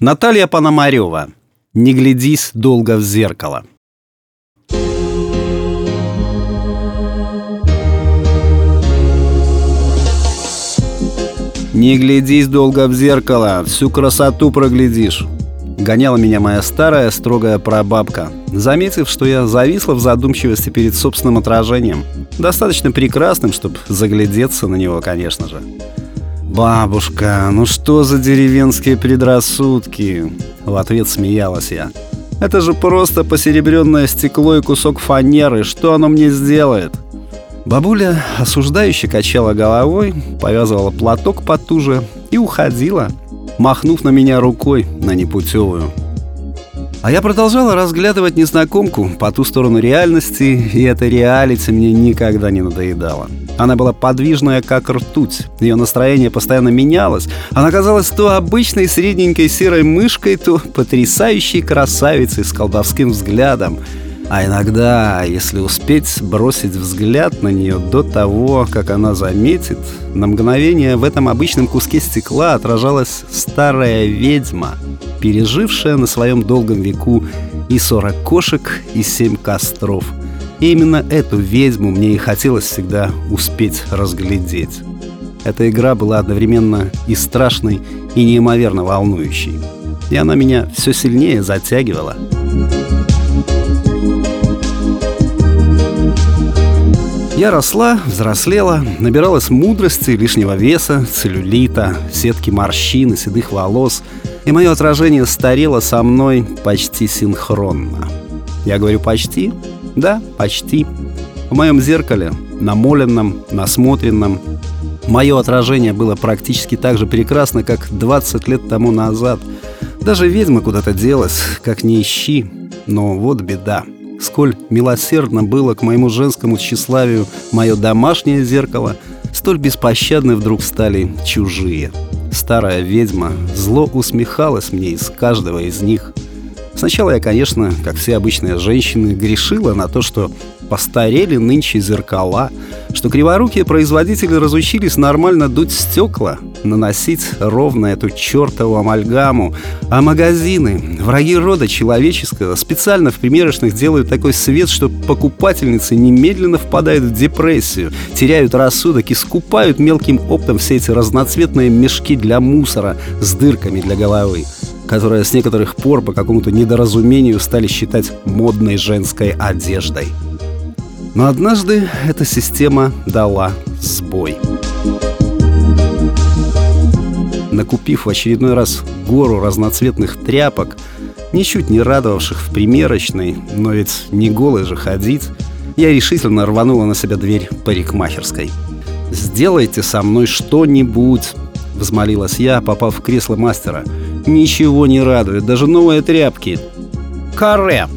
Наталья Пономарева. Не глядись долго в зеркало. Не глядись долго в зеркало, всю красоту проглядишь. Гоняла меня моя старая строгая прабабка, заметив, что я зависла в задумчивости перед собственным отражением. Достаточно прекрасным, чтобы заглядеться на него, конечно же. «Бабушка, ну что за деревенские предрассудки?» В ответ смеялась я. «Это же просто посеребренное стекло и кусок фанеры. Что оно мне сделает?» Бабуля осуждающе качала головой, повязывала платок потуже и уходила, махнув на меня рукой на непутевую. А я продолжала разглядывать незнакомку по ту сторону реальности, и эта реалити мне никогда не надоедала. Она была подвижная, как ртуть. Ее настроение постоянно менялось. Она казалась то обычной средненькой серой мышкой, то потрясающей красавицей с колдовским взглядом. А иногда, если успеть бросить взгляд на нее до того, как она заметит, на мгновение в этом обычном куске стекла отражалась старая ведьма, пережившая на своем долгом веку и сорок кошек, и семь костров. И именно эту ведьму мне и хотелось всегда успеть разглядеть. Эта игра была одновременно и страшной, и неимоверно волнующей. И она меня все сильнее затягивала. Я росла, взрослела, набиралась мудрости, лишнего веса, целлюлита, сетки морщин и седых волос, и мое отражение старело со мной почти синхронно. Я говорю «почти»? Да, почти. В моем зеркале, намоленном, насмотренном, мое отражение было практически так же прекрасно, как 20 лет тому назад. Даже ведьма куда-то делась, как не ищи. Но вот беда — Сколь милосердно было к моему женскому тщеславию мое домашнее зеркало, столь беспощадны вдруг стали чужие. Старая ведьма зло усмехалась мне из каждого из них. Сначала я, конечно, как все обычные женщины, грешила на то, что постарели нынче зеркала, что криворукие производители разучились нормально дуть стекла, наносить ровно эту чертову амальгаму, а магазины, враги рода человеческого, специально в примерочных делают такой свет, что покупательницы немедленно впадают в депрессию, теряют рассудок и скупают мелким оптом все эти разноцветные мешки для мусора с дырками для головы которые с некоторых пор по какому-то недоразумению стали считать модной женской одеждой. Но однажды эта система дала сбой. Накупив в очередной раз гору разноцветных тряпок, ничуть не радовавших в примерочной, но ведь не голой же ходить, я решительно рванула на себя дверь парикмахерской. «Сделайте со мной что-нибудь!» — взмолилась я, попав в кресло мастера. «Ничего не радует, даже новые тряпки!» «Каре!»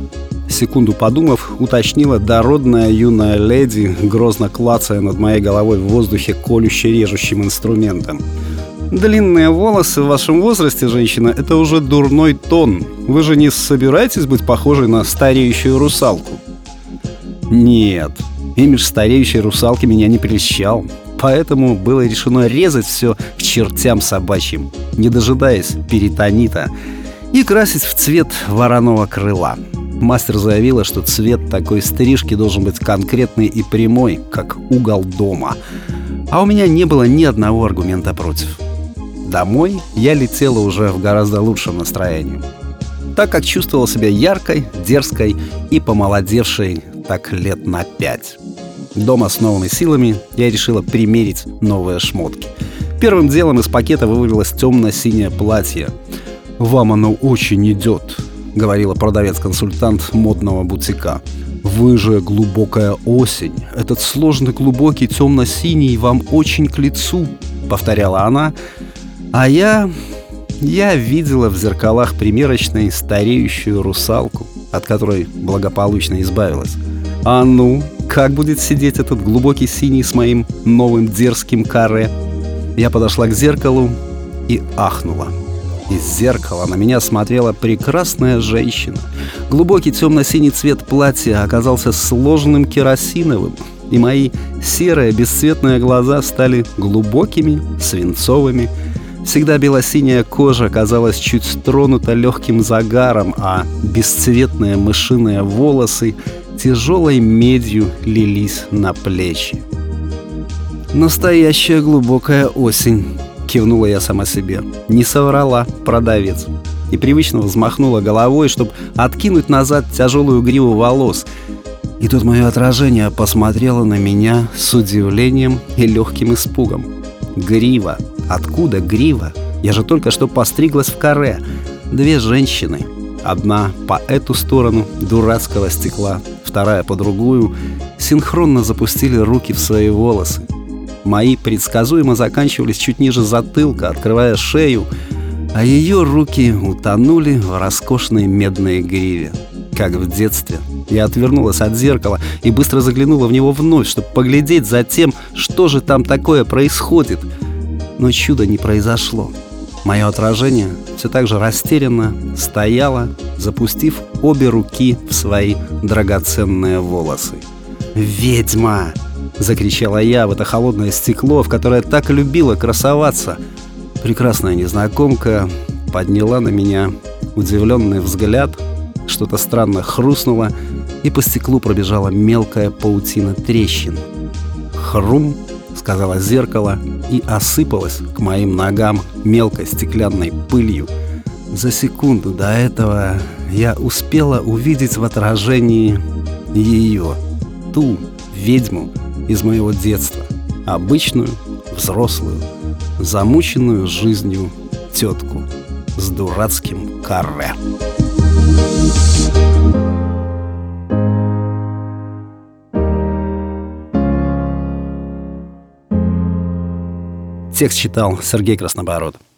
Секунду подумав, уточнила дородная юная леди, грозно клацая над моей головой в воздухе колюще-режущим инструментом. Длинные волосы в вашем возрасте, женщина, это уже дурной тон. Вы же не собираетесь быть похожей на стареющую русалку? Нет, имидж стареющей русалки меня не прельщал. Поэтому было решено резать все к чертям собачьим, не дожидаясь перитонита, и красить в цвет вороного крыла. Мастер заявила, что цвет такой стрижки должен быть конкретный и прямой, как угол дома. А у меня не было ни одного аргумента против. Домой я летела уже в гораздо лучшем настроении. Так как чувствовал себя яркой, дерзкой и помолодевшей так лет на пять. Дома с новыми силами я решила примерить новые шмотки. Первым делом из пакета вывалилось темно-синее платье. «Вам оно очень идет», — говорила продавец-консультант модного бутика. «Вы же глубокая осень. Этот сложный глубокий темно-синий вам очень к лицу», — повторяла она. А я... я видела в зеркалах примерочной стареющую русалку, от которой благополучно избавилась. А ну, как будет сидеть этот глубокий синий с моим новым дерзким каре? Я подошла к зеркалу и ахнула. Из зеркала на меня смотрела прекрасная женщина. Глубокий темно-синий цвет платья оказался сложным керосиновым, и мои серые бесцветные глаза стали глубокими, свинцовыми. Всегда белосиняя кожа казалась чуть тронута легким загаром, а бесцветные мышиные волосы тяжелой медью лились на плечи. «Настоящая глубокая осень», — кивнула я сама себе. Не соврала продавец. И привычно взмахнула головой, чтобы откинуть назад тяжелую гриву волос. И тут мое отражение посмотрело на меня с удивлением и легким испугом. Грива. Откуда грива? Я же только что постриглась в каре. Две женщины. Одна по эту сторону дурацкого стекла, вторая по другую, синхронно запустили руки в свои волосы. Мои предсказуемо заканчивались чуть ниже затылка, открывая шею, а ее руки утонули в роскошной медной гриве. Как в детстве. Я отвернулась от зеркала и быстро заглянула в него вновь, чтобы поглядеть за тем, что же там такое происходит. Но чуда не произошло. Мое отражение все так же растерянно стояло, запустив обе руки в свои драгоценные волосы. «Ведьма!» — закричала я в это холодное стекло, в которое так любила красоваться. Прекрасная незнакомка подняла на меня удивленный взгляд, что-то странно хрустнуло, и по стеклу пробежала мелкая паутина трещин. «Хрум!» — сказала зеркало и осыпалась к моим ногам мелкой стеклянной пылью. За секунду до этого я успела увидеть в отражении ее, ту ведьму, из моего детства. Обычную, взрослую, замученную жизнью тетку с дурацким каре. Текст читал Сергей Краснобород.